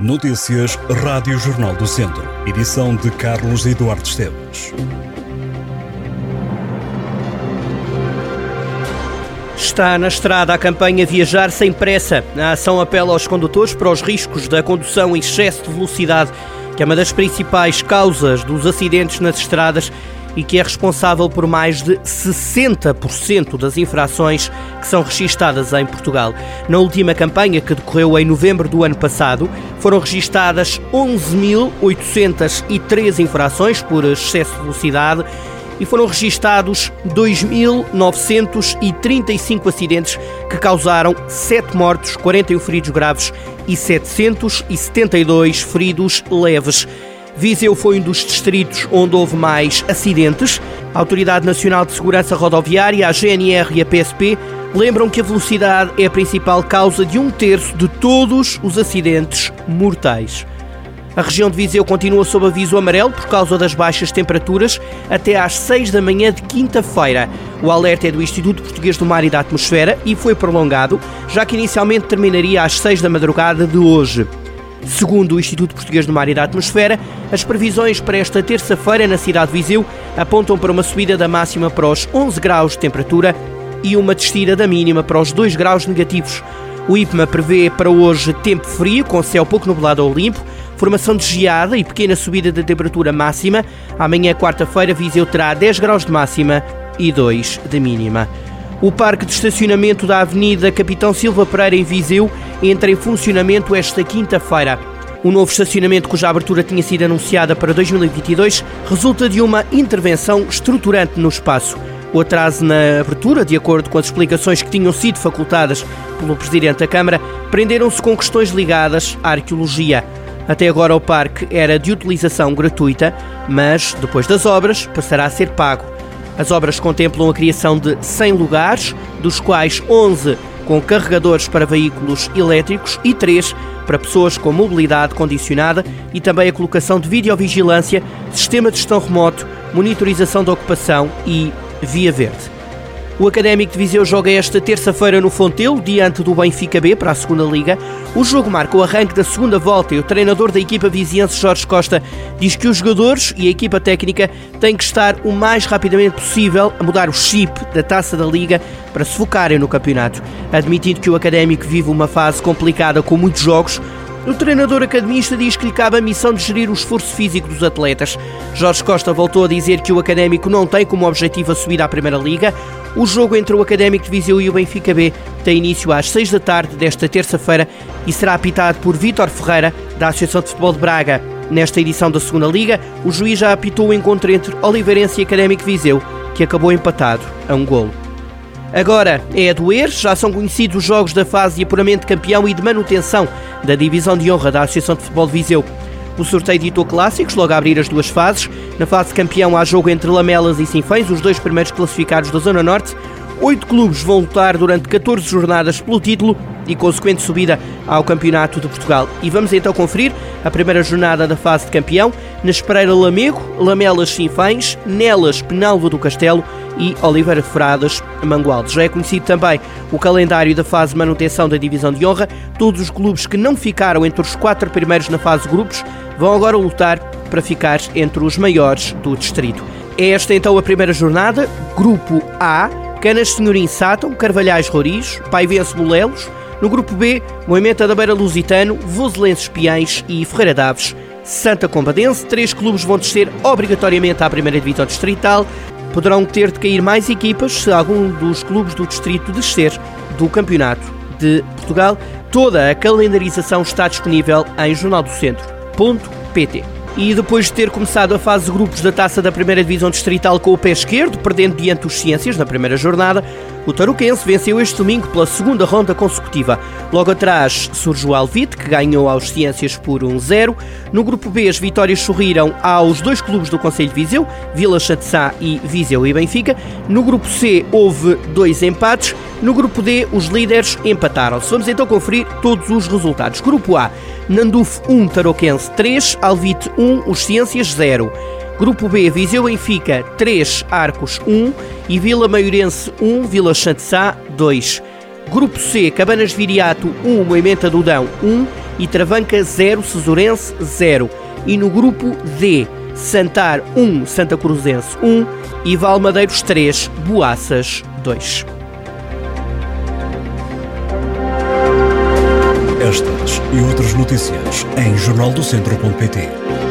Notícias Rádio Jornal do Centro. Edição de Carlos Eduardo Esteves. Está na estrada a campanha Viajar Sem Pressa. A ação apela aos condutores para os riscos da condução em excesso de velocidade, que é uma das principais causas dos acidentes nas estradas e que é responsável por mais de 60% das infrações que são registadas em Portugal. Na última campanha, que decorreu em novembro do ano passado, foram registadas 11.803 infrações por excesso de velocidade e foram registados 2.935 acidentes que causaram 7 mortos, 41 feridos graves e 772 feridos leves. Viseu foi um dos distritos onde houve mais acidentes. A Autoridade Nacional de Segurança Rodoviária, a GNR e a PSP lembram que a velocidade é a principal causa de um terço de todos os acidentes mortais. A região de Viseu continua sob aviso amarelo por causa das baixas temperaturas até às 6 da manhã de quinta-feira. O alerta é do Instituto Português do Mar e da Atmosfera e foi prolongado, já que inicialmente terminaria às 6 da madrugada de hoje. Segundo o Instituto Português do Mar e da Atmosfera, as previsões para esta terça-feira na cidade de Viseu apontam para uma subida da máxima para os 11 graus de temperatura e uma descida da mínima para os 2 graus negativos. O IPMA prevê para hoje tempo frio, com céu pouco nublado ou limpo, formação de geada e pequena subida da temperatura máxima. Amanhã, quarta-feira, Viseu terá 10 graus de máxima e 2 de mínima. O parque de estacionamento da Avenida Capitão Silva Pereira em Viseu entra em funcionamento esta quinta-feira. O novo estacionamento, cuja abertura tinha sido anunciada para 2022, resulta de uma intervenção estruturante no espaço. O atraso na abertura, de acordo com as explicações que tinham sido facultadas pelo Presidente da Câmara, prenderam-se com questões ligadas à arqueologia. Até agora o parque era de utilização gratuita, mas depois das obras passará a ser pago. As obras contemplam a criação de 100 lugares, dos quais 11 com carregadores para veículos elétricos e 3 para pessoas com mobilidade condicionada e também a colocação de videovigilância, sistema de gestão remoto, monitorização da ocupação e via verde. O Académico de Viseu joga esta terça-feira no Fontelo, diante do Benfica B para a segunda Liga. O jogo marca o arranque da segunda volta e o treinador da equipa viziense, Jorge Costa, diz que os jogadores e a equipa técnica têm que estar o mais rapidamente possível a mudar o chip da taça da Liga para se focarem no campeonato. Admitindo que o Académico vive uma fase complicada com muitos jogos, o treinador academista diz que lhe cabe a missão de gerir o esforço físico dos atletas. Jorge Costa voltou a dizer que o Académico não tem como objetivo a subida à Primeira Liga. O jogo entre o Académico de Viseu e o Benfica B tem início às 6 da tarde desta terça-feira e será apitado por Vítor Ferreira, da Associação de Futebol de Braga. Nesta edição da Segunda Liga, o juiz já apitou o encontro entre Oliveirense e Académico Viseu, que acabou empatado a um golo. Agora é a doer, já são conhecidos os jogos da fase de apuramento de campeão e de manutenção da divisão de honra da Associação de Futebol de Viseu. O sorteio ditou clássicos, logo a abrir as duas fases. Na fase de campeão há jogo entre Lamelas e Sinfãs, os dois primeiros classificados da Zona Norte. Oito clubes vão lutar durante 14 jornadas pelo título e consequente subida ao Campeonato de Portugal. E vamos então conferir a primeira jornada da fase de campeão. Na Espereira Lamego, Lamelas Sinfãs, Nelas Penalva do Castelo e Oliveira Fradas Mangualde. Já é conhecido também o calendário da fase de manutenção da divisão de honra. Todos os clubes que não ficaram entre os quatro primeiros na fase de grupos vão agora lutar para ficar entre os maiores do distrito. É esta então a primeira jornada, Grupo A, Canas Senhorim Sátão, Carvalhais Roriz, Paivense Molelos, no grupo B, Moimenta da Beira Lusitano, Voselenses Piães e Ferreira Daves. Santa Combadense, três clubes vão descer obrigatoriamente à primeira divisão distrital. Poderão ter de cair mais equipas se algum dos clubes do distrito descer do Campeonato de Portugal. Toda a calendarização está disponível em jornaldocentro.pt. E depois de ter começado a fase de grupos da taça da primeira divisão distrital com o pé esquerdo, perdendo diante dos Ciências na primeira jornada, o Tarouquense venceu este domingo pela segunda ronda consecutiva. Logo atrás surge o Alvite, que ganhou aos Ciências por 1-0. No grupo B, as vitórias sorriram aos dois clubes do Conselho de Viseu, Vila Chatzá e Viseu e Benfica. No grupo C, houve dois empates. No grupo D, os líderes empataram-se. Vamos então conferir todos os resultados. Grupo A, Nanduf 1, Tarouquense 3, Alvite 1, os Ciências 0. Grupo B, Viseu Benfica 3, Arcos 1 e Vila Maiorense 1, Vila Santissá 2. Grupo C, Cabanas Viriato 1, Moimenta do Dão 1 e Travanca 0, Cesurense 0. E no grupo D, Santar 1, Santa Cruzense 1 e Valmadeiros 3, Boaças 2. Estas e outras notícias em jornaldocentro.pt